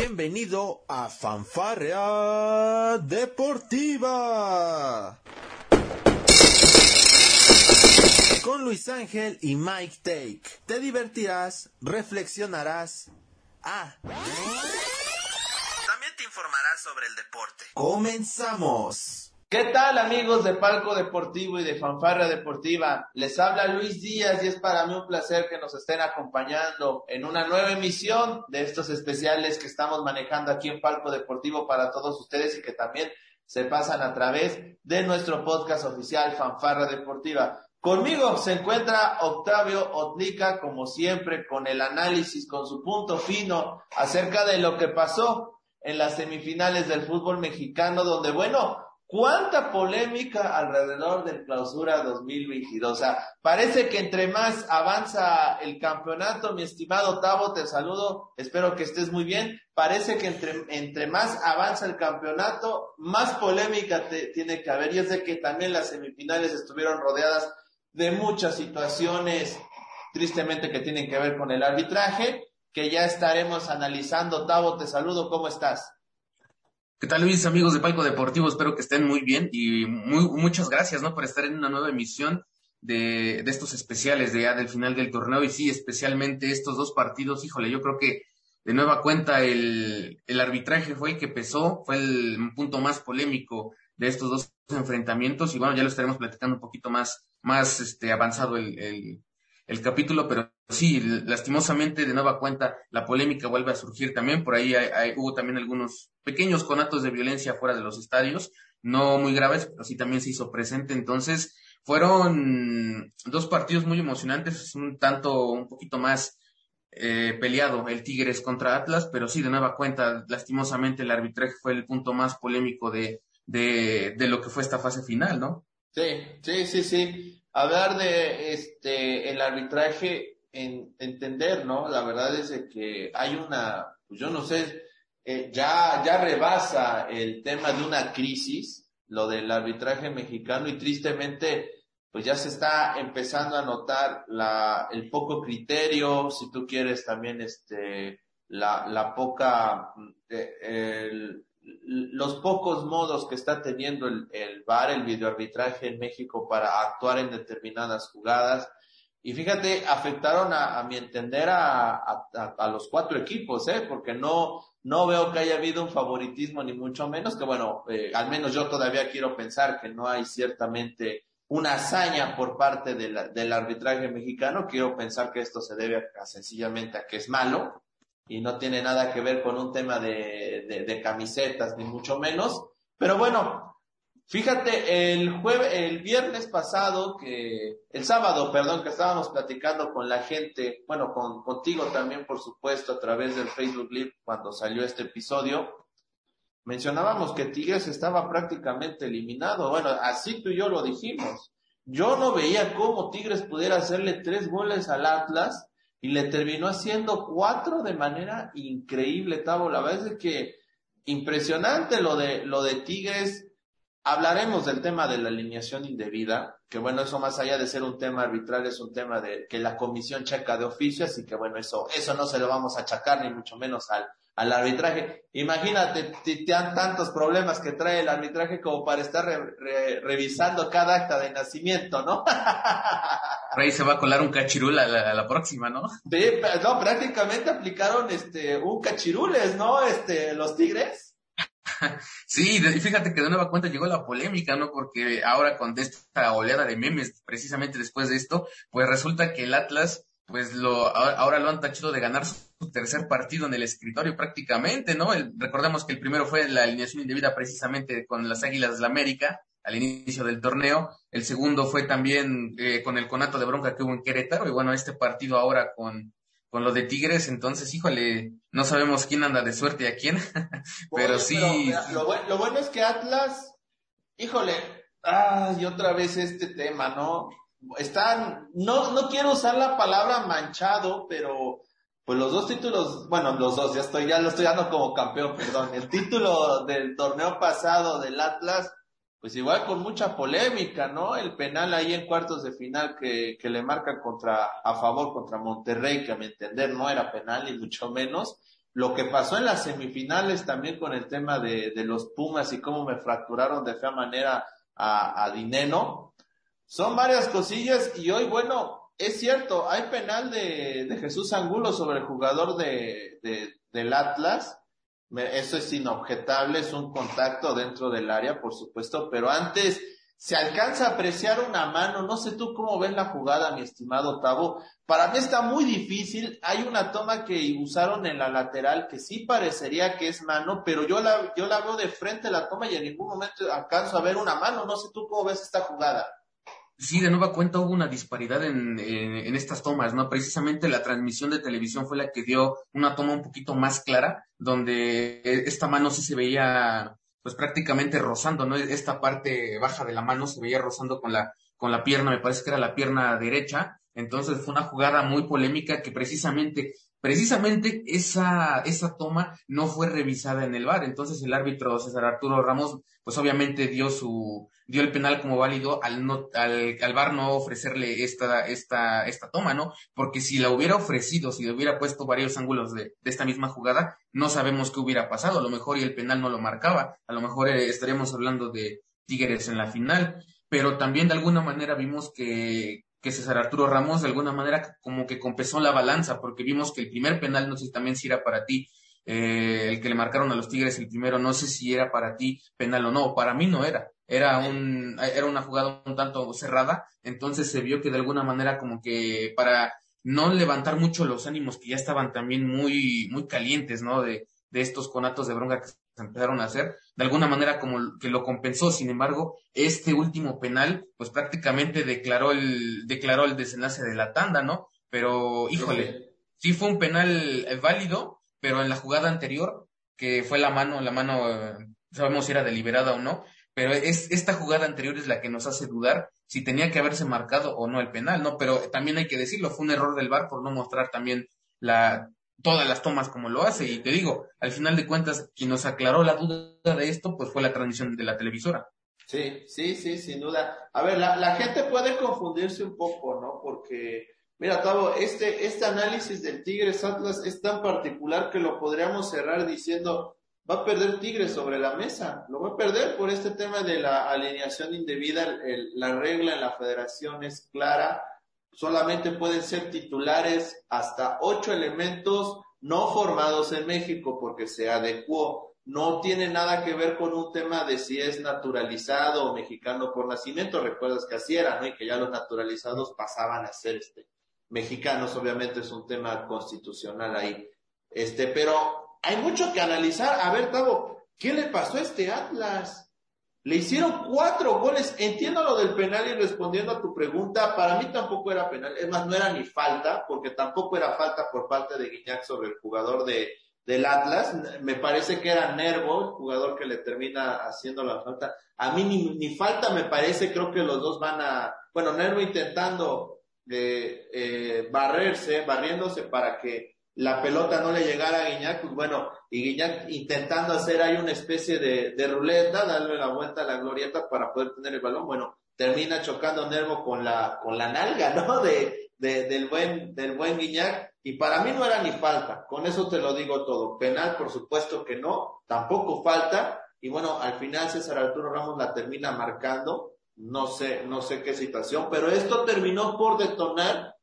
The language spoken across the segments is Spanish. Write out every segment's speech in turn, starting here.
Bienvenido a Fanfarrea Deportiva. Con Luis Ángel y Mike Take. Te divertirás, reflexionarás. Ah. También te informarás sobre el deporte. Comenzamos. ¿Qué tal amigos de Palco Deportivo y de Fanfarra Deportiva? Les habla Luis Díaz y es para mí un placer que nos estén acompañando en una nueva emisión de estos especiales que estamos manejando aquí en Palco Deportivo para todos ustedes y que también se pasan a través de nuestro podcast oficial Fanfarra Deportiva. Conmigo se encuentra Octavio Otlica, como siempre, con el análisis, con su punto fino acerca de lo que pasó en las semifinales del fútbol mexicano, donde, bueno, ¿Cuánta polémica alrededor del clausura 2022? O sea, parece que entre más avanza el campeonato, mi estimado Tavo, te saludo, espero que estés muy bien. Parece que entre, entre más avanza el campeonato, más polémica te, tiene que haber. Y es de que también las semifinales estuvieron rodeadas de muchas situaciones, tristemente, que tienen que ver con el arbitraje, que ya estaremos analizando. Tavo, te saludo, ¿cómo estás? ¿Qué tal Luis, amigos de Palco Deportivo? Espero que estén muy bien y muy, muchas gracias ¿no? por estar en una nueva emisión de, de estos especiales de ya del final del torneo y sí, especialmente estos dos partidos, híjole, yo creo que de nueva cuenta el, el arbitraje fue el que pesó, fue el punto más polémico de estos dos enfrentamientos y bueno, ya lo estaremos platicando un poquito más, más este, avanzado el, el, el capítulo, pero sí, lastimosamente de nueva cuenta la polémica vuelve a surgir también. Por ahí hay, hubo también algunos pequeños conatos de violencia fuera de los estadios, no muy graves, pero sí también se hizo presente. Entonces, fueron dos partidos muy emocionantes, un tanto, un poquito más eh, peleado el Tigres contra Atlas, pero sí, de nueva cuenta, lastimosamente el arbitraje fue el punto más polémico de, de, de lo que fue esta fase final, ¿no? Sí, sí, sí, sí hablar de este el arbitraje en entender, ¿no? La verdad es que hay una, pues yo no sé, eh, ya ya rebasa el tema de una crisis, lo del arbitraje mexicano y tristemente pues ya se está empezando a notar la el poco criterio, si tú quieres también este la la poca eh, el, los pocos modos que está teniendo el, el VAR, el videoarbitraje en México para actuar en determinadas jugadas. Y fíjate, afectaron a, a mi entender a, a, a, los cuatro equipos, ¿eh? Porque no, no veo que haya habido un favoritismo ni mucho menos, que bueno, eh, al menos yo todavía quiero pensar que no hay ciertamente una hazaña por parte del arbitraje mexicano. Quiero pensar que esto se debe sencillamente a que es malo, y no tiene nada que ver con un tema de, camisetas, ni mucho menos. Pero bueno, fíjate, el jueves, el viernes pasado, que, el sábado, perdón, que estábamos platicando con la gente, bueno, con, contigo también, por supuesto, a través del Facebook Live, cuando salió este episodio, mencionábamos que Tigres estaba prácticamente eliminado. Bueno, así tú y yo lo dijimos. Yo no veía cómo Tigres pudiera hacerle tres goles al Atlas y le terminó haciendo cuatro de manera increíble, Tavo. La verdad es que impresionante lo de, lo de Tigres. Hablaremos del tema de la alineación indebida, que bueno, eso más allá de ser un tema arbitral, es un tema de que la comisión checa de oficio, así que bueno, eso, eso no se lo vamos a achacar ni mucho menos al, al arbitraje. Imagínate, te, te dan tantos problemas que trae el arbitraje como para estar re, re, revisando cada acta de nacimiento, ¿no? Ahí se va a colar un cachirul a la, a la próxima, ¿no? Sí, no, prácticamente aplicaron este un cachirules, ¿no? Este, los tigres. Sí, fíjate que de nueva cuenta llegó la polémica, ¿no? Porque ahora con esta oleada de memes, precisamente después de esto, pues resulta que el Atlas pues lo, ahora lo han tachado de ganar su tercer partido en el escritorio prácticamente, ¿no? El, recordemos que el primero fue la alineación indebida precisamente con las Águilas de la América al inicio del torneo, el segundo fue también eh, con el conato de bronca que hubo en Querétaro y bueno, este partido ahora con, con lo de Tigres, entonces, híjole, no sabemos quién anda de suerte y a quién, pero Oye, sí. Pero, mira, lo, bueno, lo bueno es que Atlas, híjole, ah, y otra vez este tema, ¿no? están, no, no quiero usar la palabra manchado, pero pues los dos títulos, bueno, los dos, ya estoy, ya lo estoy dando como campeón, perdón. El título del torneo pasado del Atlas, pues igual con mucha polémica, ¿no? El penal ahí en cuartos de final que, que le marcan contra, a favor contra Monterrey, que a mi entender no era penal ni mucho menos. lo que pasó en las semifinales también con el tema de, de los Pumas y cómo me fracturaron de fea manera a, a Dineno, son varias cosillas y hoy, bueno, es cierto, hay penal de, de Jesús Angulo sobre el jugador de, de del Atlas, eso es inobjetable, es un contacto dentro del área, por supuesto, pero antes se alcanza a apreciar una mano, no sé tú cómo ves la jugada, mi estimado Tavo, para mí está muy difícil, hay una toma que usaron en la lateral que sí parecería que es mano, pero yo la, yo la veo de frente la toma y en ningún momento alcanzo a ver una mano, no sé tú cómo ves esta jugada. Sí, de nueva cuenta hubo una disparidad en, en, estas tomas, ¿no? Precisamente la transmisión de televisión fue la que dio una toma un poquito más clara, donde esta mano sí se veía, pues prácticamente rozando, ¿no? Esta parte baja de la mano se veía rozando con la, con la pierna, me parece que era la pierna derecha. Entonces fue una jugada muy polémica que precisamente precisamente esa, esa toma no fue revisada en el VAR. Entonces el árbitro César Arturo Ramos, pues obviamente dio su, dio el penal como válido al no, al, al VAR no ofrecerle esta, esta, esta toma, ¿no? Porque si la hubiera ofrecido, si le hubiera puesto varios ángulos de, de esta misma jugada, no sabemos qué hubiera pasado. A lo mejor y el penal no lo marcaba. A lo mejor eh, estaríamos hablando de Tigres en la final. Pero también de alguna manera vimos que, que César Arturo Ramos de alguna manera como que compensó la balanza, porque vimos que el primer penal, no sé también si era para ti, eh, el que le marcaron a los Tigres el primero, no sé si era para ti penal o no, para mí no era, era un, era una jugada un tanto cerrada, entonces se vio que de alguna manera como que para no levantar mucho los ánimos que ya estaban también muy, muy calientes, ¿no? De, de estos conatos de bronca que empezaron a hacer, de alguna manera como que lo compensó. Sin embargo, este último penal, pues prácticamente declaró el, declaró el desenlace de la tanda, ¿no? Pero, híjole, sí fue un penal eh, válido, pero en la jugada anterior, que fue la mano, la mano, eh, sabemos si era deliberada o no, pero es, esta jugada anterior es la que nos hace dudar si tenía que haberse marcado o no el penal, ¿no? Pero también hay que decirlo, fue un error del VAR por no mostrar también la, todas las tomas como lo hace. Y te digo, al final de cuentas, quien nos aclaró la duda de esto, pues fue la transmisión de la televisora. Sí, sí, sí, sin duda. A ver, la, la gente puede confundirse un poco, ¿no? Porque, mira, Tavo, este, este análisis del Tigres Atlas es tan particular que lo podríamos cerrar diciendo, va a perder Tigres sobre la mesa. Lo va a perder por este tema de la alineación indebida. la regla en la federación es clara solamente pueden ser titulares hasta ocho elementos no formados en México porque se adecuó. No tiene nada que ver con un tema de si es naturalizado o mexicano por nacimiento. Recuerdas que así era, ¿no? Y que ya los naturalizados pasaban a ser este, mexicanos. Obviamente es un tema constitucional ahí. Este, pero hay mucho que analizar. A ver, Tavo, ¿qué le pasó a este Atlas? Le hicieron cuatro goles. Entiendo lo del penal y respondiendo a tu pregunta, para mí tampoco era penal. Es más, no era ni falta, porque tampoco era falta por parte de Guiñac sobre el jugador de, del Atlas. Me parece que era Nervo, el jugador que le termina haciendo la falta. A mí ni, ni falta me parece, creo que los dos van a, bueno, Nervo intentando eh, eh, barrerse, barriéndose para que la pelota no le llegara a Guiñac, pues bueno, y Guiñac intentando hacer ahí una especie de, de ruleta, darle la vuelta a la glorieta para poder tener el balón, bueno, termina chocando Nervo con la, con la nalga, ¿no? De, de, del buen, del buen Guiñac, y para mí no era ni falta, con eso te lo digo todo. Penal, por supuesto que no, tampoco falta, y bueno, al final César Arturo Ramos la termina marcando, no sé, no sé qué situación, pero esto terminó por detonar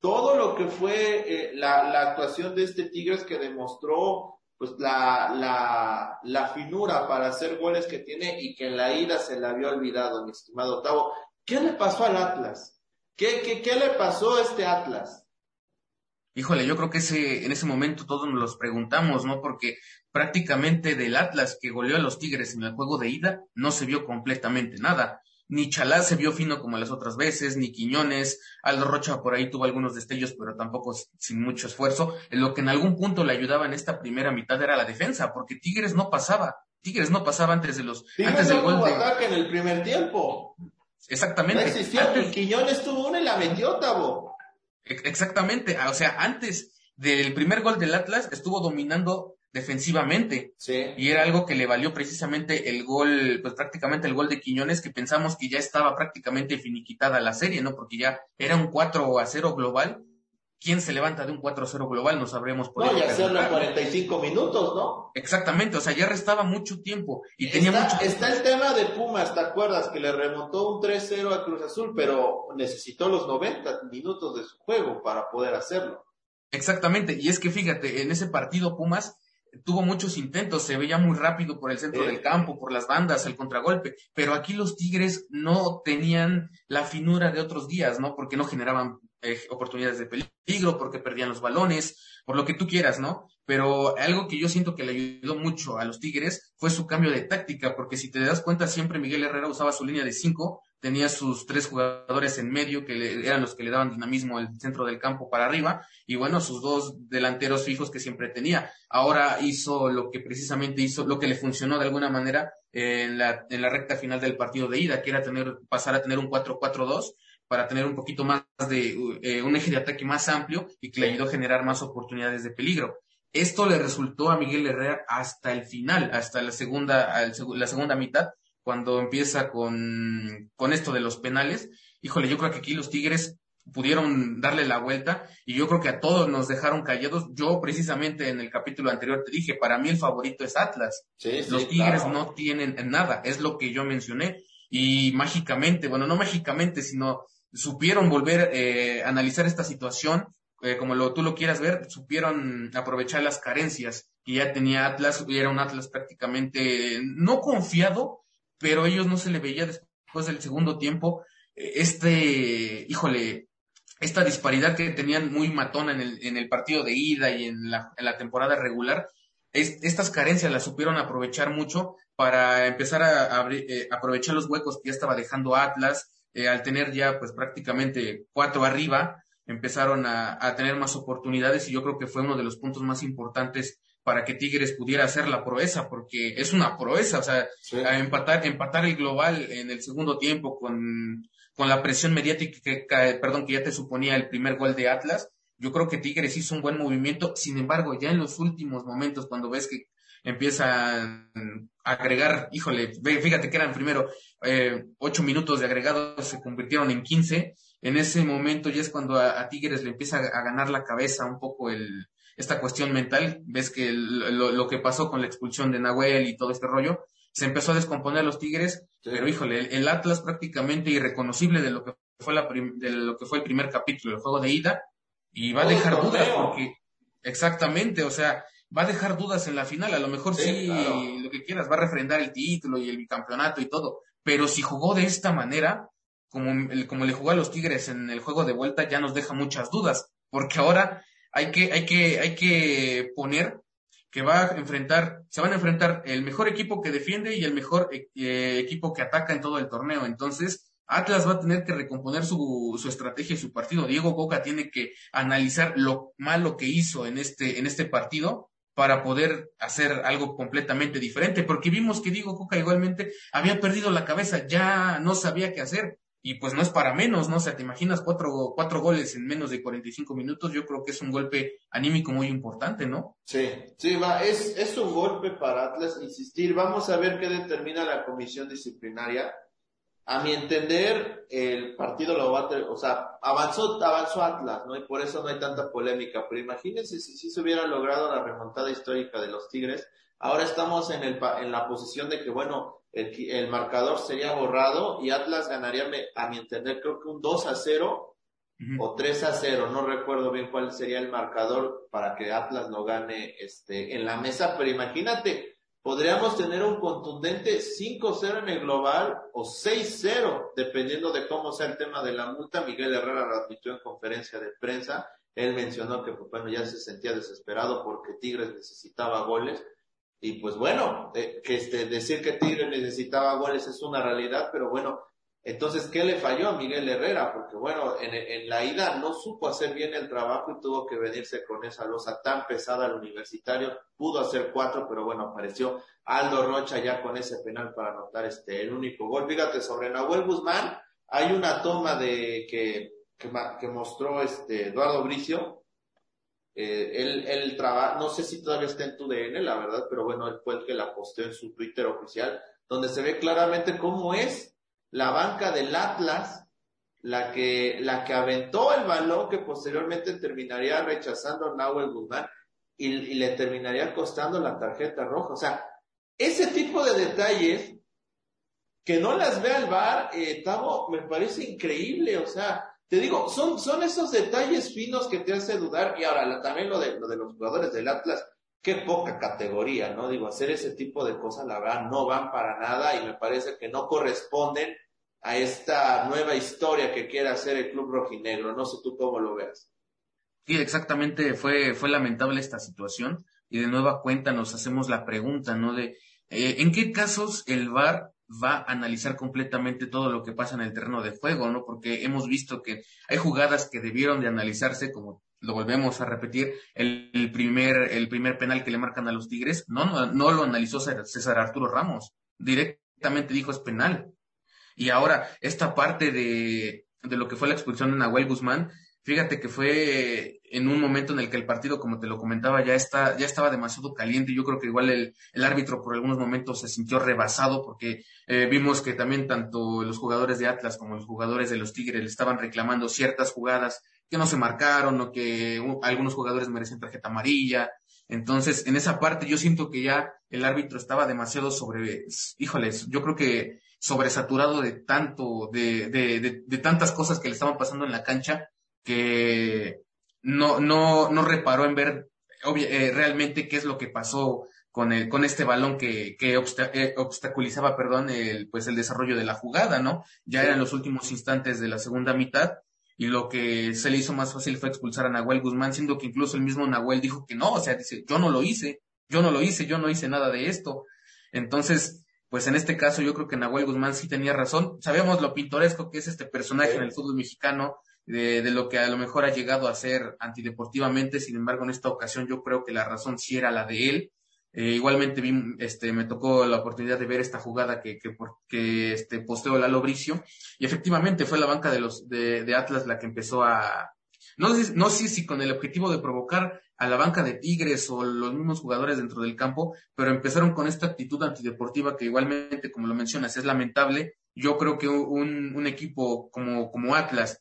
todo lo que fue eh, la, la, actuación de este Tigres que demostró pues la, la, la, finura para hacer goles que tiene y que en la ida se le había olvidado, mi estimado Octavo. ¿Qué le pasó al Atlas? ¿Qué, qué, qué le pasó a este Atlas? Híjole, yo creo que ese, en ese momento todos nos los preguntamos, ¿no? Porque prácticamente del Atlas que goleó a los Tigres en el juego de ida no se vio completamente nada ni Chalá se vio fino como las otras veces, ni Quiñones, Aldo Rocha por ahí tuvo algunos destellos, pero tampoco sin mucho esfuerzo. Lo que en algún punto le ayudaba en esta primera mitad era la defensa, porque Tigres no pasaba. Tigres no pasaba antes de los Tigres antes del gol de ataque en el primer tiempo. Exactamente. No existió, Quiñones tuvo una y la metió. Exactamente, o sea, antes del primer gol del Atlas estuvo dominando defensivamente. Sí. Y era algo que le valió precisamente el gol, pues prácticamente el gol de Quiñones, que pensamos que ya estaba prácticamente finiquitada la serie, ¿no? Porque ya era un 4 a 0 global quién se levanta de un 4-0 global, no sabremos No, y hacerlo en 45 minutos, ¿no? Exactamente, o sea, ya restaba mucho tiempo y tenía mucho Está el tema de Pumas, ¿te acuerdas? Que le remontó un 3-0 a Cruz Azul, pero necesitó los 90 minutos de su juego para poder hacerlo. Exactamente, y es que fíjate, en ese partido Pumas tuvo muchos intentos, se veía muy rápido por el centro del campo, por las bandas, el contragolpe, pero aquí los Tigres no tenían la finura de otros días, ¿no? Porque no generaban eh, oportunidades de peligro, porque perdían los balones, por lo que tú quieras, ¿no? Pero algo que yo siento que le ayudó mucho a los Tigres fue su cambio de táctica, porque si te das cuenta, siempre Miguel Herrera usaba su línea de cinco, tenía sus tres jugadores en medio que eran los que le daban dinamismo al centro del campo para arriba y bueno, sus dos delanteros fijos que siempre tenía. Ahora hizo lo que precisamente hizo, lo que le funcionó de alguna manera en la, en la recta final del partido de ida, que era tener, pasar a tener un 4-4-2 para tener un poquito más de eh, un eje de ataque más amplio y que le ayudó a generar más oportunidades de peligro. Esto le resultó a Miguel Herrera hasta el final, hasta la segunda, la segunda mitad, cuando empieza con, con esto de los penales. Híjole, yo creo que aquí los Tigres pudieron darle la vuelta y yo creo que a todos nos dejaron callados. Yo precisamente en el capítulo anterior te dije, para mí el favorito es Atlas. los Tigres no tienen nada, es lo que yo mencioné. Y mágicamente, bueno, no mágicamente, sino supieron volver eh, a analizar esta situación, eh, como lo, tú lo quieras ver, supieron aprovechar las carencias que ya tenía Atlas, era un Atlas prácticamente no confiado, pero a ellos no se le veía después del segundo tiempo eh, este, híjole, esta disparidad que tenían muy matona en el, en el partido de ida y en la, en la temporada regular, estas carencias las supieron aprovechar mucho para empezar a, aprovechar los huecos que ya estaba dejando Atlas, eh, al tener ya pues prácticamente cuatro arriba, empezaron a, tener más oportunidades y yo creo que fue uno de los puntos más importantes para que Tigres pudiera hacer la proeza, porque es una proeza, o sea, empatar, empatar el global en el segundo tiempo con, con la presión mediática que, perdón, que ya te suponía el primer gol de Atlas, yo creo que Tigres hizo un buen movimiento, sin embargo, ya en los últimos momentos, cuando ves que empieza a agregar, híjole, fíjate que eran primero eh, ocho minutos de agregado, se convirtieron en quince. En ese momento ya es cuando a, Tigres le empieza a, ganar la cabeza un poco el, esta cuestión mental. Ves que lo, que pasó con la expulsión de Nahuel y todo este rollo, se empezó a descomponer los Tigres, pero híjole, el, Atlas prácticamente irreconocible de lo que fue la de lo que fue el primer capítulo, el juego de ida, y va a dejar dudas porque exactamente, o sea, va a dejar dudas en la final. A lo mejor sí, lo que quieras, va a refrendar el título y el bicampeonato y todo. Pero si jugó de esta manera, como, como le jugó a los Tigres en el juego de vuelta, ya nos deja muchas dudas. Porque ahora hay que, hay que, hay que poner que va a enfrentar, se van a enfrentar el mejor equipo que defiende y el mejor eh, equipo que ataca en todo el torneo. Entonces, Atlas va a tener que recomponer su, su estrategia y su partido. Diego Coca tiene que analizar lo malo que hizo en este, en este partido para poder hacer algo completamente diferente, porque vimos que Diego Coca igualmente había perdido la cabeza, ya no sabía qué hacer, y pues no es para menos, ¿no? O sea, te imaginas cuatro, cuatro goles en menos de 45 minutos, yo creo que es un golpe anímico muy importante, ¿no? Sí, sí, va, es, es un golpe para Atlas, insistir, vamos a ver qué determina la comisión disciplinaria, a mi entender, el partido lo va a tener, o sea, avanzó, avanzó Atlas, ¿no? Y por eso no hay tanta polémica. Pero imagínense si, si se hubiera logrado la remontada histórica de los Tigres. Ahora estamos en, el, en la posición de que, bueno, el, el marcador sería borrado y Atlas ganaría, a mi entender, creo que un 2 a 0 o 3 a 0. No recuerdo bien cuál sería el marcador para que Atlas lo gane este, en la mesa. Pero imagínate, podríamos tener un contundente 5-0 en el global o 6-0, dependiendo de cómo sea el tema de la multa. Miguel Herrera lo admitió en conferencia de prensa. Él mencionó que, pues, bueno, ya se sentía desesperado porque Tigres necesitaba goles. Y pues bueno, eh, que este, decir que Tigres necesitaba goles es una realidad, pero bueno, entonces, ¿qué le falló a Miguel Herrera? Porque bueno, en, en, la ida no supo hacer bien el trabajo y tuvo que venirse con esa losa tan pesada al universitario. Pudo hacer cuatro, pero bueno, apareció Aldo Rocha ya con ese penal para anotar este, el único gol. Fíjate, sobre Nahuel Guzmán, hay una toma de que, que, que mostró este Eduardo Bricio. Eh, él, él no sé si todavía está en tu DN, la verdad, pero bueno, él fue el que la posteó en su Twitter oficial, donde se ve claramente cómo es la banca del Atlas la que, la que aventó el balón que posteriormente terminaría rechazando a Nahuel Guzmán y, y, le terminaría costando la tarjeta roja. O sea, ese tipo de detalles que no las vea el VAR, eh, Tavo, me parece increíble. O sea, te digo, son, son esos detalles finos que te hace dudar. Y ahora, también lo de, lo de los jugadores del Atlas, qué poca categoría, ¿no? Digo, hacer ese tipo de cosas, la verdad, no van para nada y me parece que no corresponden a esta nueva historia que quiere hacer el Club Rojinegro. No sé tú cómo lo veas. Sí, exactamente, fue, fue lamentable esta situación y de nueva cuenta nos hacemos la pregunta, ¿no? De, eh, ¿en qué casos el VAR va a analizar completamente todo lo que pasa en el terreno de juego, ¿no? Porque hemos visto que hay jugadas que debieron de analizarse, como lo volvemos a repetir, el, primer, el primer penal que le marcan a los Tigres, no, no, no lo analizó César Arturo Ramos, directamente dijo es penal. Y ahora, esta parte de, de lo que fue la expulsión de Nahuel Guzmán, fíjate que fue en un momento en el que el partido, como te lo comentaba, ya está, ya estaba demasiado caliente. Yo creo que igual el, el árbitro por algunos momentos se sintió rebasado porque eh, vimos que también tanto los jugadores de Atlas como los jugadores de los Tigres le estaban reclamando ciertas jugadas que no se marcaron o que algunos jugadores merecen tarjeta amarilla. Entonces, en esa parte yo siento que ya el árbitro estaba demasiado sobre, híjoles, yo creo que sobresaturado de tanto, de, de, de, de tantas cosas que le estaban pasando en la cancha, que no, no, no reparó en ver eh, realmente qué es lo que pasó con el, con este balón que, que eh, obstaculizaba, perdón, el, pues el desarrollo de la jugada, ¿no? Ya eran los últimos instantes de la segunda mitad y lo que se le hizo más fácil fue expulsar a Nahuel Guzmán, siendo que incluso el mismo Nahuel dijo que no, o sea, dice, yo no lo hice, yo no lo hice, yo no hice nada de esto. Entonces, pues en este caso yo creo que Nahuel Guzmán sí tenía razón. Sabemos lo pintoresco que es este personaje en el fútbol mexicano, de, lo que a lo mejor ha llegado a ser antideportivamente, sin embargo en esta ocasión yo creo que la razón sí era la de él. Eh, igualmente vi, este, me tocó la oportunidad de ver esta jugada que, que, que este, posteó Lalo Bricio, y efectivamente fue la banca de los, de, de Atlas la que empezó a, no sé, no sé si con el objetivo de provocar a la banca de Tigres o los mismos jugadores dentro del campo, pero empezaron con esta actitud antideportiva que igualmente, como lo mencionas, es lamentable. Yo creo que un, un equipo como, como Atlas,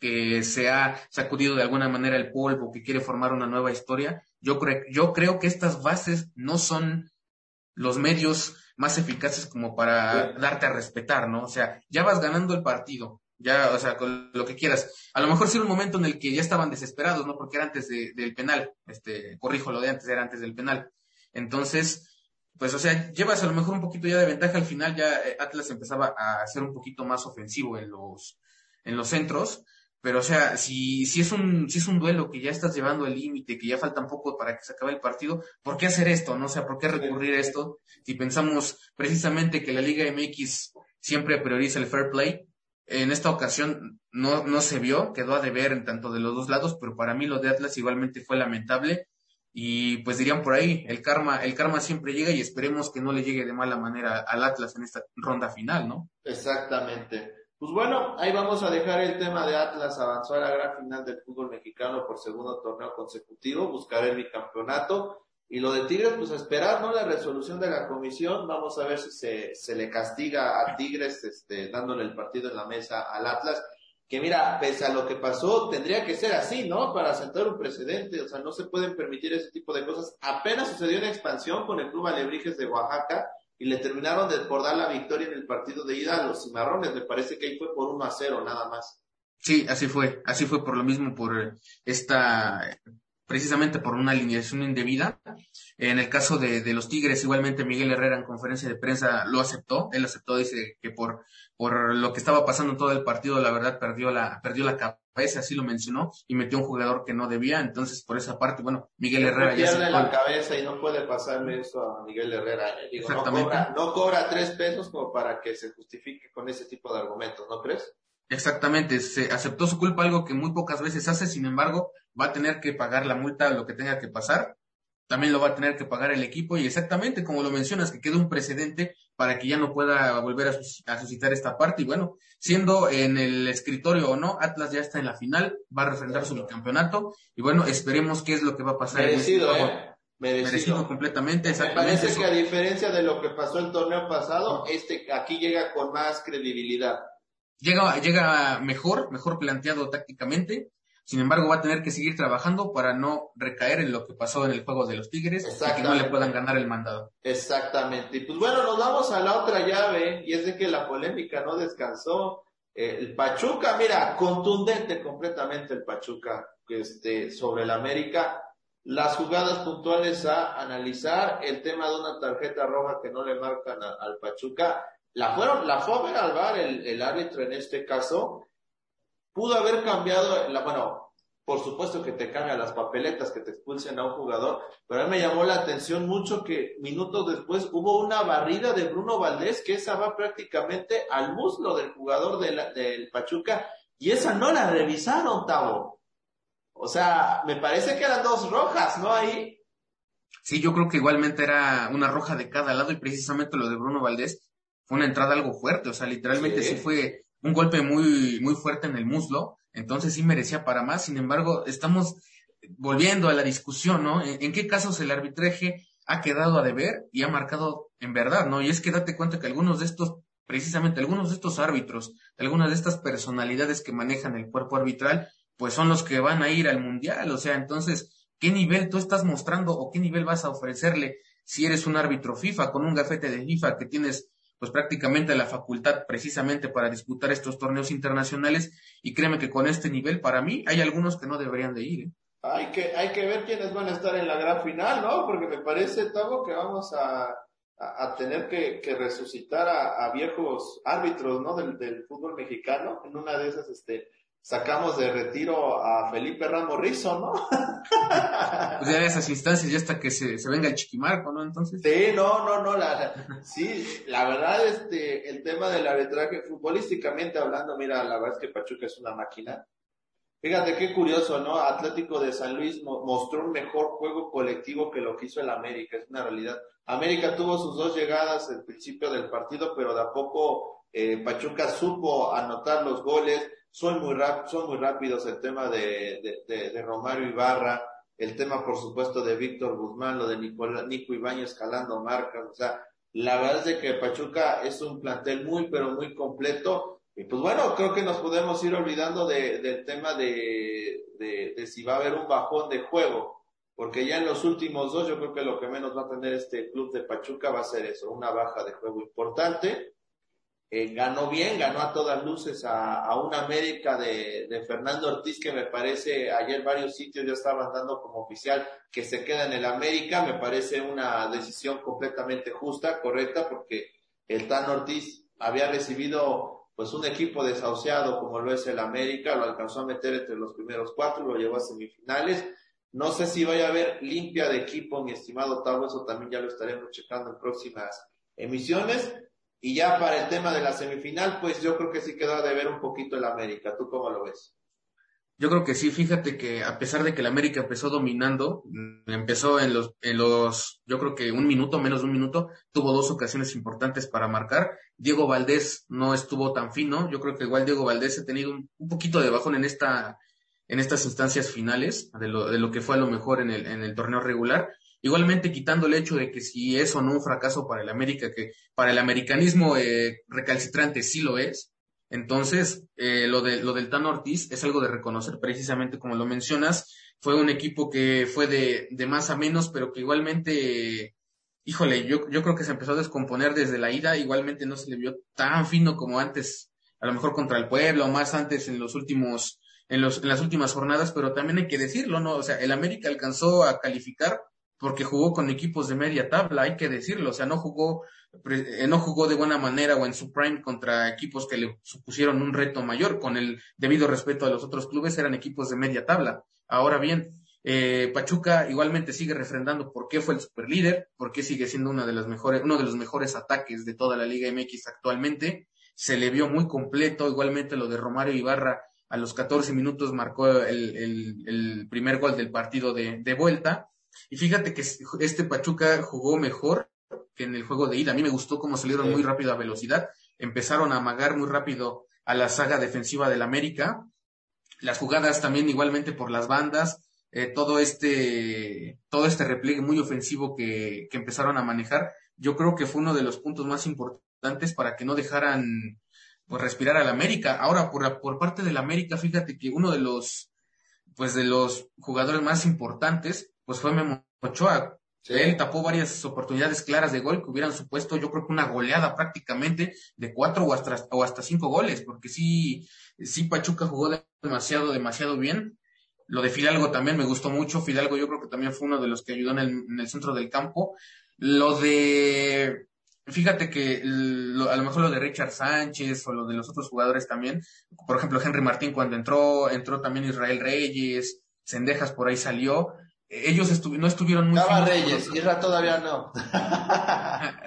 que se ha sacudido de alguna manera el polvo, que quiere formar una nueva historia, yo, creo yo creo que estas bases no son los medios más eficaces como para darte a respetar, ¿no? O sea, ya vas ganando el partido, ya, o sea, con lo que quieras. A lo mejor sí era un momento en el que ya estaban desesperados, ¿no? Porque era antes de, del penal, este, corrijo lo de antes, era antes del penal. Entonces, pues, o sea, llevas a lo mejor un poquito ya de ventaja al final, ya eh, Atlas empezaba a ser un poquito más ofensivo en los, en los centros, pero o sea, si, si es un, si es un duelo que ya estás llevando el límite, que ya falta un poco para que se acabe el partido, ¿por qué hacer esto? No o sea, ¿por qué recurrir a esto? Si pensamos precisamente que la Liga MX siempre prioriza el fair play, en esta ocasión no, no se vio, quedó a deber en tanto de los dos lados, pero para mí lo de Atlas igualmente fue lamentable. Y pues dirían por ahí, el karma, el karma siempre llega y esperemos que no le llegue de mala manera al Atlas en esta ronda final, ¿no? Exactamente. Pues bueno, ahí vamos a dejar el tema de Atlas, avanzó a la gran final del fútbol mexicano por segundo torneo consecutivo, buscar el bicampeonato y lo de Tigres, pues esperar, ¿no? La resolución de la comisión. Vamos a ver si se, se le castiga a Tigres, este, dándole el partido en la mesa al Atlas. Que mira, pese a lo que pasó, tendría que ser así, ¿no? Para sentar un precedente. O sea, no se pueden permitir ese tipo de cosas. Apenas sucedió una expansión con el Club Alebrijes de Oaxaca y le terminaron de por dar la victoria en el partido de ida a los cimarrones. Me parece que ahí fue por 1 a 0 nada más. Sí, así fue. Así fue por lo mismo, por esta precisamente por una alineación indebida. En el caso de, de, los Tigres, igualmente Miguel Herrera en conferencia de prensa lo aceptó. Él aceptó, dice que por, por lo que estaba pasando en todo el partido, la verdad perdió la, perdió la cabeza, así lo mencionó, y metió un jugador que no debía. Entonces, por esa parte, bueno, Miguel Herrera ya pierde la cabeza y no puede pasarle eso a Miguel Herrera. Eh, digo, Exactamente. No cobra, no cobra tres pesos como para que se justifique con ese tipo de argumentos, ¿no crees? Exactamente, se aceptó su culpa, algo que muy pocas veces hace, sin embargo, va a tener que pagar la multa, lo que tenga que pasar, también lo va a tener que pagar el equipo y exactamente como lo mencionas, que quede un precedente para que ya no pueda volver a, sus a, suscitar esta parte y bueno, siendo en el escritorio o no, Atlas ya está en la final, va a refrendar su campeonato y bueno, esperemos qué es lo que va a pasar. Merecido, en este eh. Merecido. Merecido. completamente, exactamente. Me parece que a diferencia de lo que pasó el torneo pasado, este aquí llega con más credibilidad. Llega, llega mejor, mejor planteado tácticamente. Sin embargo, va a tener que seguir trabajando para no recaer en lo que pasó en el juego de los Tigres y que no le puedan ganar el mandado. Exactamente. Y pues bueno, nos vamos a la otra llave y es de que la polémica no descansó. Eh, el Pachuca, mira, contundente completamente el Pachuca este, sobre el América. Las jugadas puntuales a analizar, el tema de una tarjeta roja que no le marcan al Pachuca, la fueron, la fue a ver al bar el, árbitro en este caso, pudo haber cambiado, la, bueno, por supuesto que te cambia las papeletas, que te expulsen a un jugador, pero a mí me llamó la atención mucho que minutos después hubo una barrida de Bruno Valdés, que esa va prácticamente al muslo del jugador del Pachuca, y esa no la revisaron, Tavo. O sea, me parece que eran dos rojas, ¿no? Ahí. Sí, yo creo que igualmente era una roja de cada lado y precisamente lo de Bruno Valdés fue una entrada algo fuerte, o sea, literalmente sí, fue un golpe muy, muy fuerte en el muslo, entonces sí merecía para más, sin embargo, estamos volviendo a la discusión, ¿no? ¿En, qué casos el arbitraje ha quedado a deber y ha marcado en verdad, ¿no? Y es que date cuenta que algunos de estos, precisamente algunos de estos árbitros, algunas de estas personalidades que manejan el cuerpo arbitral, pues son los que van a ir al mundial, o sea, entonces, ¿qué nivel tú estás mostrando o qué nivel vas a ofrecerle si eres un árbitro FIFA con un gafete de FIFA que tienes pues prácticamente la facultad precisamente para disputar estos torneos internacionales y créeme que con este nivel para mí hay algunos que no deberían de ir. ¿eh? Hay que, hay que ver quiénes van a estar en la gran final, ¿no? Porque me parece, Tavo, que vamos a, a, tener que, resucitar a, a, viejos árbitros, ¿no? Del, del fútbol mexicano. En una de esas, este, sacamos de retiro a Felipe Ramos Rizo, ¿no? pues ya esas instancias, ya hasta que se, se, venga el chiquimarco, ¿no? Entonces. Sí, no, no, no, la, sí, la verdad, este, el tema del arbitraje, futbolísticamente hablando, mira, la verdad es que Pachuca es una máquina. Fíjate qué curioso, ¿no? Atlético de San Luis mostró un mejor juego colectivo que lo que hizo el América, es una realidad. América tuvo sus dos llegadas al principio del partido, pero de a poco eh, Pachuca supo anotar los goles, son muy, rap son muy rápidos el tema de, de, de, Romario Ibarra, el tema, por supuesto, de Víctor Guzmán, lo de Nicola, Nico Ibañez escalando marcas, o sea, la verdad es de que Pachuca es un plantel muy, pero muy completo. Y pues bueno, creo que nos podemos ir olvidando de, del tema de, de si va a haber un bajón de juego, porque ya en los últimos dos yo creo que lo que menos va a tener este club de Pachuca va a ser eso, una baja de juego importante eh, ganó bien, ganó a todas luces a, a una América de, de, Fernando Ortiz que me parece, ayer varios sitios ya estaban dando como oficial que se queda en el América, me parece una decisión completamente justa, correcta, porque el Tan Ortiz había recibido pues un equipo desahuciado como lo es el América, lo alcanzó a meter entre los primeros cuatro, lo llevó a semifinales. No sé si vaya a haber limpia de equipo, mi estimado Tavo, eso también ya lo estaremos checando en próximas emisiones y ya para el tema de la semifinal, pues yo creo que sí quedó de ver un poquito el América. ¿Tú cómo lo ves? Yo creo que sí, fíjate que a pesar de que el América empezó dominando, mm, empezó en los, en los, yo creo que un minuto, menos de un minuto, tuvo dos ocasiones importantes para marcar. Diego Valdés no estuvo tan fino. Yo creo que igual Diego Valdés ha tenido un, un poquito de bajón en esta, en estas instancias finales, de lo, de lo que fue a lo mejor en el, en el torneo regular. Igualmente quitando el hecho de que si es o no un fracaso para el América, que para el americanismo eh, recalcitrante sí lo es, entonces eh, lo, de, lo del Tan Ortiz es algo de reconocer precisamente como lo mencionas, fue un equipo que fue de, de más a menos, pero que igualmente, híjole, yo, yo creo que se empezó a descomponer desde la ida, igualmente no se le vio tan fino como antes, a lo mejor contra el pueblo, más antes en los últimos, en, los, en las últimas jornadas, pero también hay que decirlo, ¿no? O sea, el América alcanzó a calificar porque jugó con equipos de media tabla, hay que decirlo, o sea, no jugó, eh, no jugó de buena manera o en su prime contra equipos que le supusieron un reto mayor, con el debido respeto a los otros clubes, eran equipos de media tabla. Ahora bien, eh, Pachuca igualmente sigue refrendando por qué fue el superlíder, por qué sigue siendo una de las mejores, uno de los mejores ataques de toda la Liga MX actualmente. Se le vio muy completo, igualmente lo de Romario Ibarra a los 14 minutos marcó el, el, el primer gol del partido de, de vuelta y fíjate que este Pachuca jugó mejor que en el juego de ida. A mí me gustó cómo salieron muy rápido a velocidad. Empezaron a amagar muy rápido a la saga defensiva del América. Las jugadas también igualmente por las bandas. Eh, todo este, todo este repliegue muy ofensivo que, que empezaron a manejar. Yo creo que fue uno de los puntos más importantes para que no dejaran pues respirar al América. Ahora, por, por parte del América, fíjate que uno de los, pues de los jugadores más importantes, pues fue Memo Ochoa. Él tapó varias oportunidades claras de gol que hubieran supuesto, yo creo que una goleada prácticamente de cuatro o hasta, o hasta cinco goles, porque sí, sí Pachuca jugó demasiado, demasiado bien. Lo de Fidalgo también me gustó mucho. Fidalgo yo creo que también fue uno de los que ayudó en el, en el centro del campo. Lo de Fíjate que a lo mejor lo de Richard Sánchez o lo de los otros jugadores también, por ejemplo Henry Martín cuando entró, entró también Israel Reyes, Sendejas por ahí salió, ellos no estuvieron muy Estaba Reyes, Israel todavía no.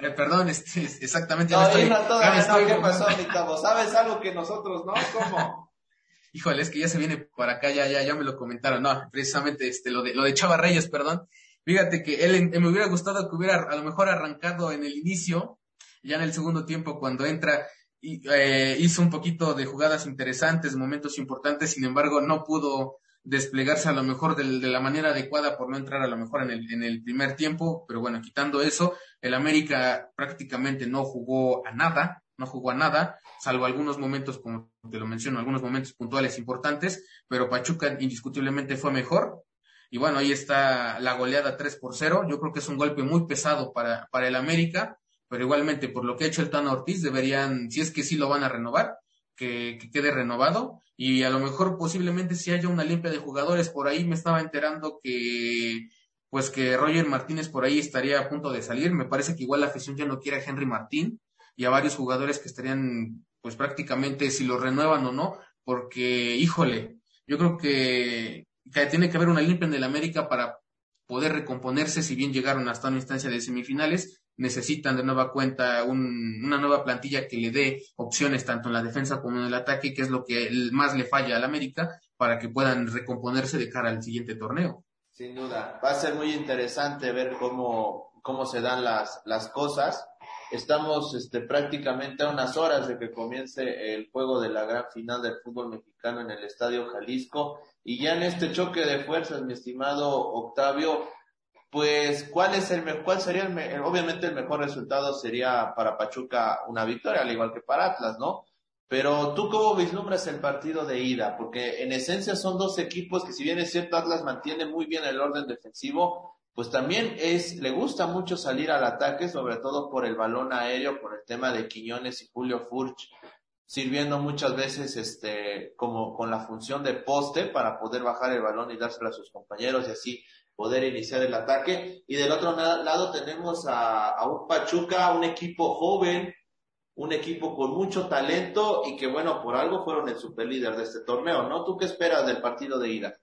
Eh, perdón, este, exactamente. No, Israel todavía no, ¿qué pasó, mi cabo? ¿Sabes algo que nosotros no? ¿Cómo? Híjole, es que ya se viene para acá, ya, ya, ya me lo comentaron, no, precisamente este, lo de, lo de Chava Reyes, perdón, Fíjate que él me hubiera gustado que hubiera a lo mejor arrancado en el inicio, ya en el segundo tiempo cuando entra, y, eh, hizo un poquito de jugadas interesantes, momentos importantes, sin embargo no pudo desplegarse a lo mejor de, la manera adecuada por no entrar a lo mejor en el, en el primer tiempo, pero bueno, quitando eso, el América prácticamente no jugó a nada, no jugó a nada, salvo algunos momentos, como te lo menciono, algunos momentos puntuales importantes, pero Pachuca indiscutiblemente fue mejor, y bueno, ahí está la goleada 3 por 0. Yo creo que es un golpe muy pesado para, para el América, pero igualmente por lo que ha hecho el Tano Ortiz deberían, si es que sí lo van a renovar, que, que, quede renovado y a lo mejor posiblemente si haya una limpia de jugadores. Por ahí me estaba enterando que pues que Roger Martínez por ahí estaría a punto de salir. Me parece que igual la afición ya no quiere a Henry Martín y a varios jugadores que estarían pues prácticamente si lo renuevan o no porque híjole yo creo que que tiene que haber una limpia en el América para poder recomponerse, si bien llegaron hasta una instancia de semifinales, necesitan de nueva cuenta una nueva plantilla que le dé opciones tanto en la defensa como en el ataque, que es lo que más le falla al América, para que puedan recomponerse de cara al siguiente torneo. Sin duda, va a ser muy interesante ver cómo, cómo se dan las, las cosas. Estamos este, prácticamente a unas horas de que comience el juego de la gran final del fútbol mexicano en el Estadio Jalisco. Y ya en este choque de fuerzas, mi estimado Octavio, pues, ¿cuál es el cuál sería el, obviamente el mejor resultado sería para Pachuca una victoria, al igual que para Atlas, ¿no? Pero tú cómo vislumbras el partido de ida, porque en esencia son dos equipos que si bien es cierto Atlas mantiene muy bien el orden defensivo, pues también es, le gusta mucho salir al ataque, sobre todo por el balón aéreo, por el tema de Quiñones y Julio Furch, sirviendo muchas veces este, como con la función de poste para poder bajar el balón y dárselo a sus compañeros y así poder iniciar el ataque. Y del otro lado tenemos a, un Pachuca, un equipo joven, un equipo con mucho talento y que bueno, por algo fueron el superlíder de este torneo, ¿no? ¿Tú qué esperas del partido de ida?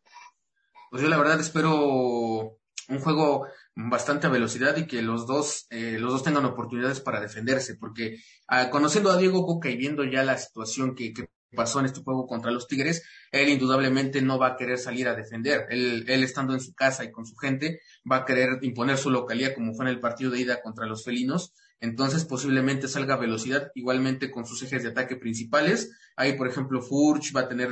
Pues yo la verdad espero un juego bastante a velocidad y que los dos, eh, los dos tengan oportunidades para defenderse, porque ah, conociendo a Diego Coca y viendo ya la situación que, pasó en este juego contra los Tigres, él indudablemente no va a querer salir a defender. Él, él estando en su casa y con su gente, va a querer imponer su localidad como fue en el partido de ida contra los felinos entonces posiblemente salga a velocidad igualmente con sus ejes de ataque principales. Ahí, por ejemplo, Furch va a tener,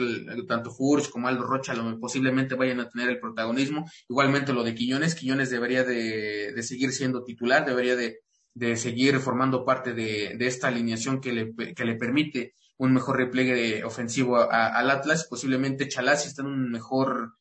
tanto Furch como Aldo Rocha lo, posiblemente vayan a tener el protagonismo. Igualmente lo de Quiñones, Quiñones debería de, de seguir siendo titular, debería de, de seguir formando parte de, de esta alineación que le, que le permite un mejor repliegue ofensivo al Atlas. Posiblemente Chalás está en un mejor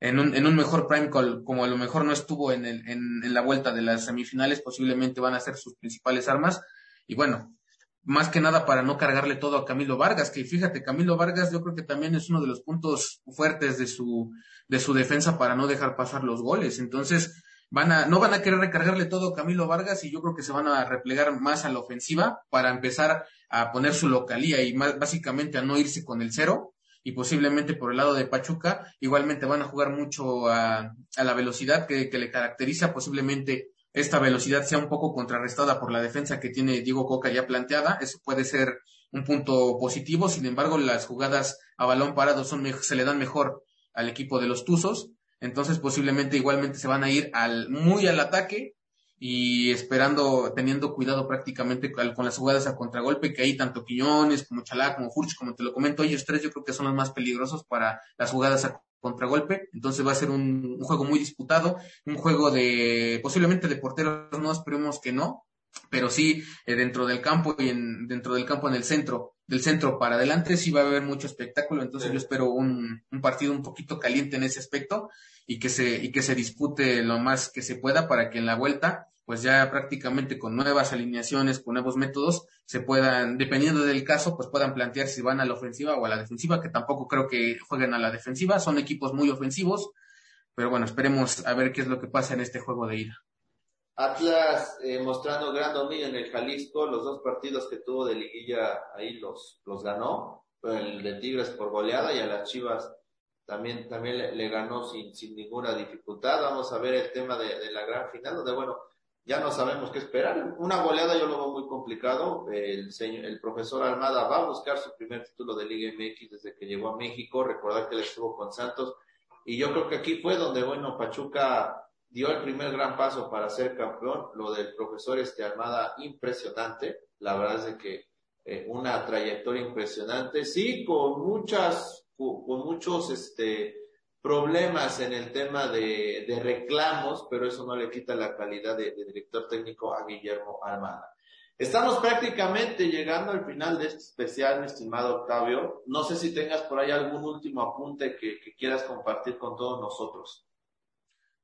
en un, en un mejor prime call, como a lo mejor no estuvo en, el, en, en la vuelta de las semifinales, posiblemente van a ser sus principales armas. Y bueno, más que nada para no cargarle todo a Camilo Vargas, que fíjate, Camilo Vargas yo creo que también es uno de los puntos fuertes de su, de su defensa para no dejar pasar los goles. Entonces, van a, no van a querer recargarle todo a Camilo Vargas y yo creo que se van a replegar más a la ofensiva para empezar a poner su localía y más, básicamente a no irse con el cero y posiblemente por el lado de Pachuca igualmente van a jugar mucho a, a la velocidad que, que, le caracteriza, posiblemente esta velocidad sea un poco contrarrestada por la defensa que tiene Diego Coca ya planteada, eso puede ser un punto positivo, sin embargo las jugadas a balón parado son, se le dan mejor al equipo de los Tuzos, entonces posiblemente igualmente se van a ir al, muy al ataque y esperando, teniendo cuidado prácticamente con las jugadas a contragolpe, que hay tanto Quiñones como Chalá, como Furch, como te lo comento, ellos tres yo creo que son los más peligrosos para las jugadas a contragolpe, entonces va a ser un, juego muy disputado, un juego de, posiblemente de porteros, no esperemos que no, pero sí eh, dentro del campo y en, dentro del campo en el centro, del centro para adelante sí va a haber mucho espectáculo, entonces yo espero un, un, partido un poquito caliente en ese aspecto y que se, y que se dispute lo más que se pueda para que en la vuelta, pues ya prácticamente con nuevas alineaciones, con nuevos métodos, se puedan, dependiendo del caso, pues puedan plantear si van a la ofensiva o a la defensiva, que tampoco creo que jueguen a la defensiva, son equipos muy ofensivos, pero bueno, esperemos a ver qué es lo que pasa en este juego de ida. Atlas eh, mostrando gran dominio en el Jalisco, los dos partidos que tuvo de liguilla ahí los, los ganó, el de Tigres por goleada y a las Chivas también, también le, ganó sin, sin ninguna dificultad. Vamos a ver el tema de, de, la gran final, donde bueno, ya no sabemos qué esperar. Una goleada yo lo veo muy complicado. El, señor, el profesor Almada va a buscar su primer título de Liga MX desde que llegó a México. Recordar que él estuvo con Santos. Y yo creo que aquí fue donde, bueno, Pachuca dio el primer gran paso para ser campeón. Lo del profesor este Almada, impresionante. La verdad es que eh, una trayectoria impresionante. Sí, con muchas, con muchos, este, problemas en el tema de, de, reclamos, pero eso no le quita la calidad de, de, director técnico a Guillermo Almada. Estamos prácticamente llegando al final de este especial, mi estimado Octavio. No sé si tengas por ahí algún último apunte que, que quieras compartir con todos nosotros.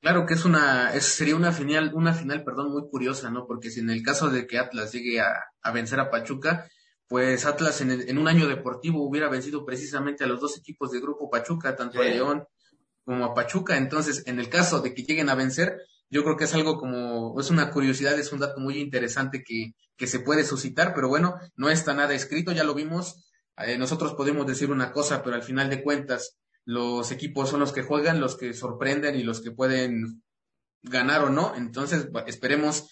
Claro que es una, es, sería una final, una final, perdón, muy curiosa, ¿no? Porque si en el caso de que Atlas llegue a, a vencer a Pachuca, pues Atlas en, en, un año deportivo hubiera vencido precisamente a los dos equipos de grupo Pachuca, tanto sí. a León como a Pachuca. Entonces, en el caso de que lleguen a vencer, yo creo que es algo como, es una curiosidad, es un dato muy interesante que, que se puede suscitar, pero bueno, no está nada escrito, ya lo vimos. Eh, nosotros podemos decir una cosa, pero al final de cuentas, los equipos son los que juegan, los que sorprenden y los que pueden ganar o no. Entonces, esperemos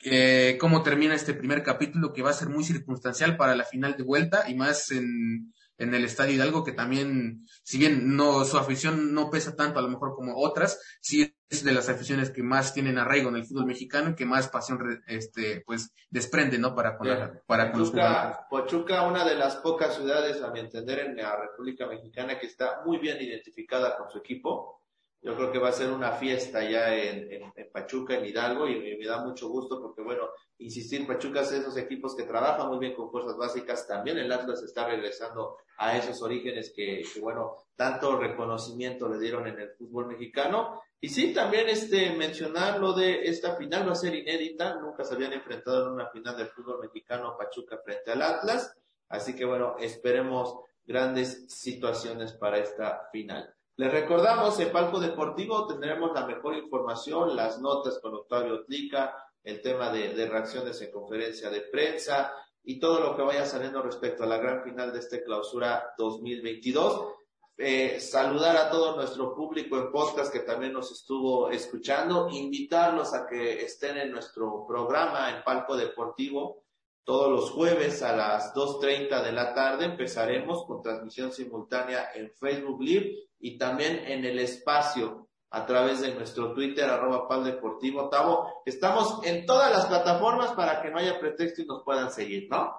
eh, cómo termina este primer capítulo que va a ser muy circunstancial para la final de vuelta y más en, en el Estadio Hidalgo, que también, si bien no, su afición no pesa tanto a lo mejor como otras, sí es de las aficiones que más tienen arraigo en el fútbol mexicano y que más pasión, este, pues, desprende, ¿no? Para con, la, para con Pachuca, Pachuca, una de las pocas ciudades, a mi entender, en la República Mexicana que está muy bien identificada con su equipo. Yo creo que va a ser una fiesta ya en, Pachuca, en Hidalgo, y me, me, da mucho gusto porque, bueno, insistir, Pachuca es esos equipos que trabajan muy bien con fuerzas básicas. También el Atlas está regresando a esos orígenes que, que, bueno, tanto reconocimiento le dieron en el fútbol mexicano. Y sí, también este, mencionar lo de esta final va a ser inédita. Nunca se habían enfrentado en una final del fútbol mexicano Pachuca frente al Atlas. Así que, bueno, esperemos grandes situaciones para esta final. Les recordamos, en Palco Deportivo tendremos la mejor información, las notas con Octavio Tlica, el tema de, reacciones en conferencia de prensa y todo lo que vaya saliendo respecto a la gran final de este clausura 2022. Eh, saludar a todo nuestro público en podcast que también nos estuvo escuchando, invitarlos a que estén en nuestro programa en Palco Deportivo todos los jueves a las 2.30 de la tarde empezaremos con transmisión simultánea en Facebook Live y también en el espacio a través de nuestro Twitter, arroba Pal Deportivo Tavo. Estamos en todas las plataformas para que no haya pretexto y nos puedan seguir, ¿no?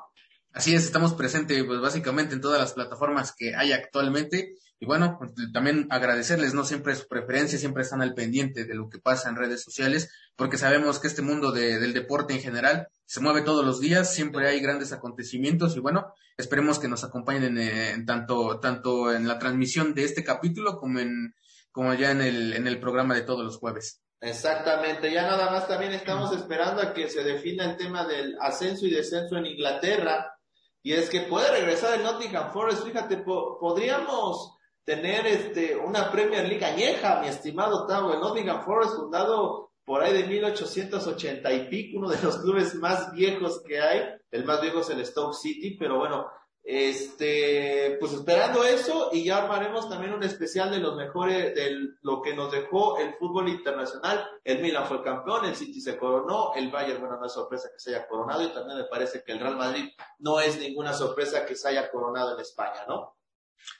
Así es, estamos presentes pues básicamente en todas las plataformas que hay actualmente. Y bueno, pues, también agradecerles, ¿no? Siempre su preferencia, siempre están al pendiente de lo que pasa en redes sociales, porque sabemos que este mundo de, del deporte en general se mueve todos los días, siempre hay grandes acontecimientos y bueno, esperemos que nos acompañen en, en tanto, tanto en la transmisión de este capítulo como en, como ya en el, en el programa de todos los jueves. Exactamente, ya nada más también estamos esperando a que se defina el tema del ascenso y descenso en Inglaterra, y es que puede regresar el Nottingham Forest, fíjate, po podríamos tener este una Premier League añeja, mi estimado Tavo, el Nottingham Forest fundado por ahí de 1880 y pico, uno de los clubes más viejos que hay, el más viejo es el Stoke City, pero bueno, este, pues esperando eso y ya armaremos también un especial de los mejores, de lo que nos dejó el fútbol internacional. El Milan fue campeón, el City se coronó, el Bayern, bueno, no es sorpresa que se haya coronado y también me parece que el Real Madrid no es ninguna sorpresa que se haya coronado en España, ¿no?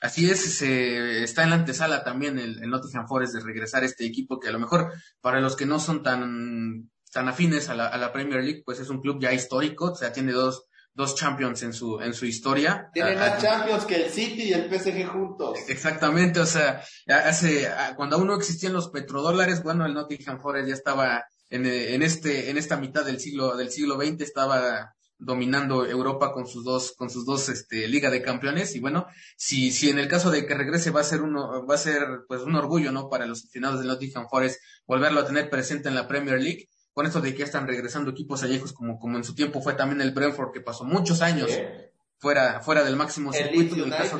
Así es, se, está en la antesala también el, el Nottingham Forest de regresar este equipo que a lo mejor para los que no son tan, tan afines a la, a la Premier League, pues es un club ya histórico, o sea, tiene dos, dos champions en su, en su historia. Tiene más champions que el City y el PSG juntos. Exactamente, o sea, hace, cuando aún no existían los petrodólares, bueno, el Nottingham Forest ya estaba en, en, este, en esta mitad del siglo, del siglo XX estaba dominando Europa con sus dos, con sus dos, este, Liga de Campeones. Y bueno, si, si en el caso de que regrese va a ser uno, va a ser, pues, un orgullo, ¿no? Para los aficionados de Nottingham Forest volverlo a tener presente en la Premier League. Con esto de que ya están regresando equipos viejos como, como en su tiempo fue también el Brentford, que pasó muchos años fuera, fuera del máximo circuito. En el caso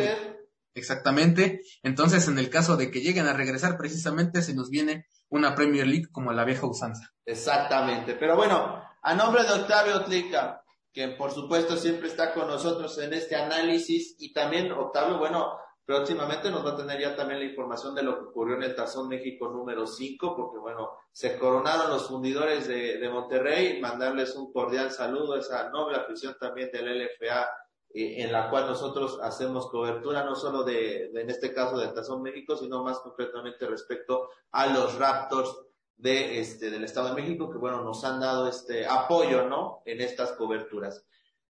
exactamente. Entonces, en el caso de que lleguen a regresar, precisamente se nos viene una Premier League como la vieja usanza. Exactamente. Pero bueno, a nombre de Octavio Tlica, que por supuesto siempre está con nosotros en este análisis. Y también Octavio, bueno, próximamente nos va a tener ya también la información de lo que ocurrió en el Tazón México número 5, porque bueno, se coronaron los fundidores de, de Monterrey, mandarles un cordial saludo a esa noble afición también del LFA eh, en la cual nosotros hacemos cobertura no solo de, en este caso del Tazón México, sino más concretamente respecto a los Raptors de este del Estado de México que bueno nos han dado este apoyo no en estas coberturas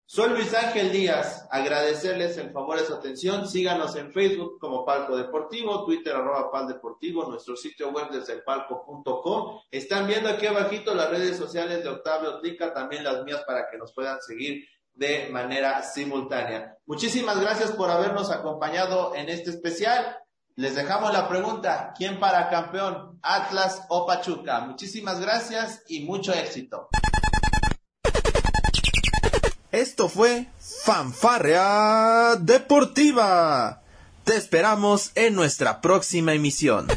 soy Luis Ángel Díaz agradecerles el favor de su atención síganos en Facebook como Palco Deportivo Twitter arroba Pal Deportivo nuestro sitio web desde el palco.com están viendo aquí abajito las redes sociales de Octavio Tlica también las mías para que nos puedan seguir de manera simultánea. Muchísimas gracias por habernos acompañado en este especial. Les dejamos la pregunta, ¿quién para campeón? Atlas o Pachuca. Muchísimas gracias y mucho éxito. Esto fue Fanfarrea Deportiva. Te esperamos en nuestra próxima emisión.